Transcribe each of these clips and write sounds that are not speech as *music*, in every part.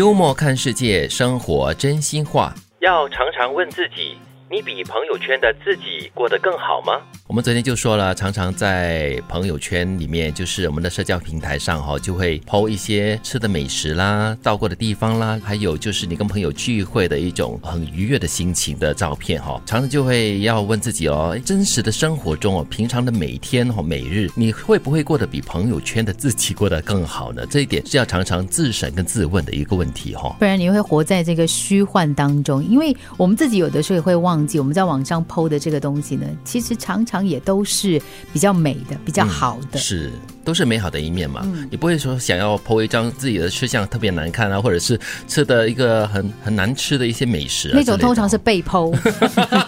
幽默看世界，生活真心话。要常常问自己：你比朋友圈的自己过得更好吗？我们昨天就说了，常常在朋友圈里面，就是我们的社交平台上哈，就会抛一些吃的美食啦、到过的地方啦，还有就是你跟朋友聚会的一种很愉悦的心情的照片哈。常常就会要问自己哦，真实的生活中哦，平常的每天哦、每日，你会不会过得比朋友圈的自己过得更好呢？这一点是要常常自省跟自问的一个问题哈。不然你会活在这个虚幻当中，因为我们自己有的时候也会忘记，我们在网上 PO 的这个东西呢，其实常常也都是比较美的、比较好的。是，都是美好的一面嘛。你不会说想要 po 一张自己的吃相特别难看啊，或者是吃的一个很很难吃的一些美食、啊、那种通常是被剖，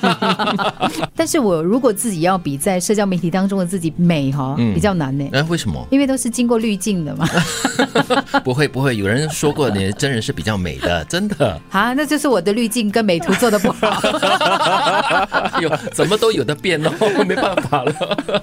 *laughs* *laughs* 但是我如果自己要比在社交媒体当中的自己美哈，嗯比较难呢，哎、为什么？因为都是经过滤镜的嘛。*laughs* 不会不会，有人说过你的真人是比较美的，真的。啊，那就是我的滤镜跟美图做的不好。有怎么都有的变哦，没办法了。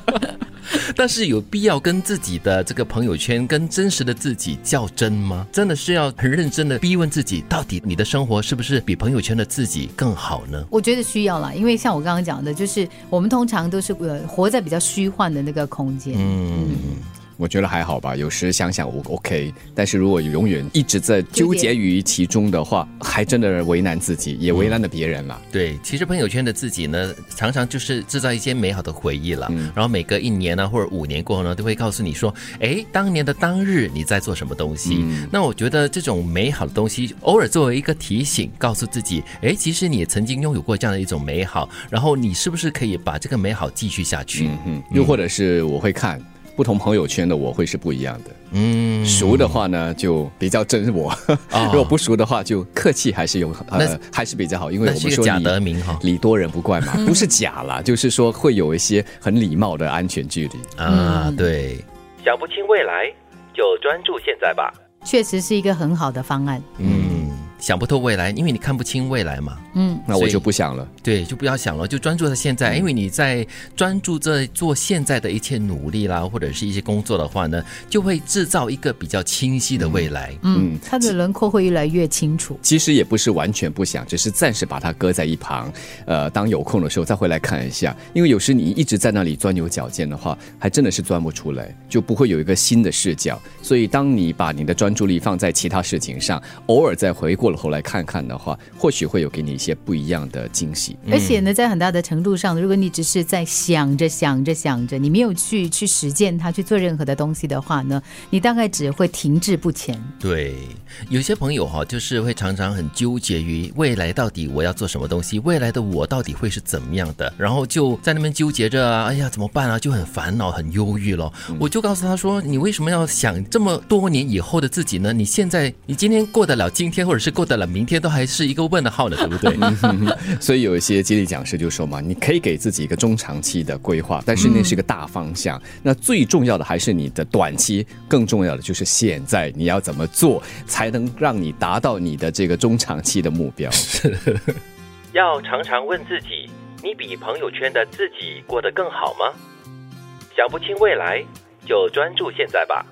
*laughs* 但是有必要跟自己的这个朋友圈跟真实的自己较真吗？真的是要很认真的逼问自己，到底你的生活是不是比朋友圈的自己更好呢？我觉得需要啦，因为像我刚刚讲的，就是我们通常都是呃活在比较虚幻的那个空间。嗯，我觉得还好吧，有时想想我 OK，但是如果永远一直在纠结于其中的话，还真的为难自己，也为难了别人了。对，其实朋友圈的自己呢，常常就是制造一些美好的回忆了。然后每隔一年呢，或者五年过后呢，都会告诉你说，哎，当年的当日你在做什么东西。那我觉得这种美好的东西，偶尔作为一个提醒，告诉自己，哎，其实你也曾经拥有过这样的一种美好，然后你是不是可以把这个美好继续下去？嗯哼，又或者是我会看不同朋友圈的我会是不一样的。嗯，熟的话呢，就比较真我；哦 *laughs* 如果不熟的话，就客气还是有呃还是比较好，因为我们说假得名哈。礼多人不怪嘛，不是假啦，*laughs* 就是说会有一些很礼貌的安全距离。啊，对。想不清未来，就专注现在吧。确实是一个很好的方案。嗯，想不透未来，因为你看不清未来嘛。嗯，那我就不想了。对，就不要想了，就专注在现在，因为你在专注在做现在的一切努力啦，或者是一些工作的话呢，就会制造一个比较清晰的未来。嗯，它的轮廓会越来越清楚。其实也不是完全不想，只是暂时把它搁在一旁，呃，当有空的时候再回来看一下。因为有时你一直在那里钻牛角尖的话，还真的是钻不出来，就不会有一个新的视角。所以，当你把你的专注力放在其他事情上，偶尔再回过头来看看的话，或许会有给你一些不一样的惊喜。而且呢，在很大的程度上，如果你只是在想着想着想着，你没有去去实践它，去做任何的东西的话呢，你大概只会停滞不前。对，有些朋友哈，就是会常常很纠结于未来到底我要做什么东西，未来的我到底会是怎么样的，然后就在那边纠结着啊，哎呀，怎么办啊？就很烦恼、很忧郁咯。我就告诉他说，你为什么要想这么多年以后的自己呢？你现在，你今天过得了今天，或者是过得了明天，都还是一个问号呢，对不对？*laughs* 所以有一些激励讲师就说嘛，你可以给自己一个中长期的规划，但是那是一个大方向。那最重要的还是你的短期，更重要的就是现在你要怎么做，才能让你达到你的这个中长期的目标。*laughs* 要常常问自己：你比朋友圈的自己过得更好吗？想不清未来，就专注现在吧。